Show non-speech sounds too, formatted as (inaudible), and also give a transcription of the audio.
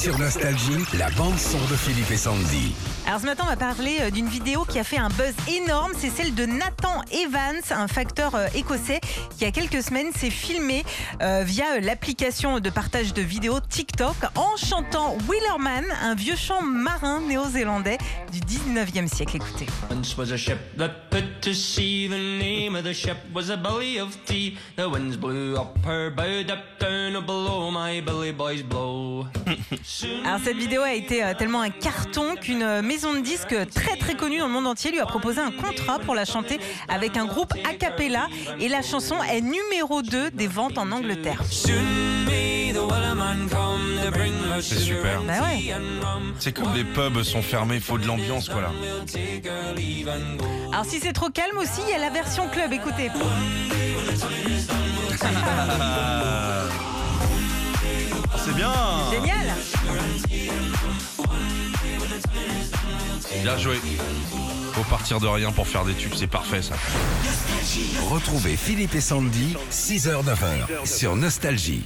Sur Nostalgie, la bande-son de Philippe et Sandy. Alors ce matin, on va parler euh, d'une vidéo qui a fait un buzz énorme. C'est celle de Nathan Evans, un facteur euh, écossais qui, il y a quelques semaines, s'est filmé euh, via l'application de partage de vidéos TikTok en chantant Willerman, un vieux chant marin néo-zélandais du 19e siècle. Écoutez. Once was a ship that put to sea. The name of the ship was a belly of tea. The winds blew up her bow, up down below my belly boys blow. (laughs) Alors cette vidéo a été euh, tellement un carton qu'une euh, maison de disques très très connue dans le monde entier lui a proposé un contrat pour la chanter avec un groupe a cappella et la chanson est numéro 2 des ventes en Angleterre. C'est super. Bah ouais. C'est comme les pubs sont fermés, il faut de l'ambiance quoi là. Alors si c'est trop calme aussi, il y a la version club, écoutez. Bien joué. Faut partir de rien pour faire des tubes, c'est parfait ça. Retrouvez Philippe et Sandy, 6h-9h, sur Nostalgie.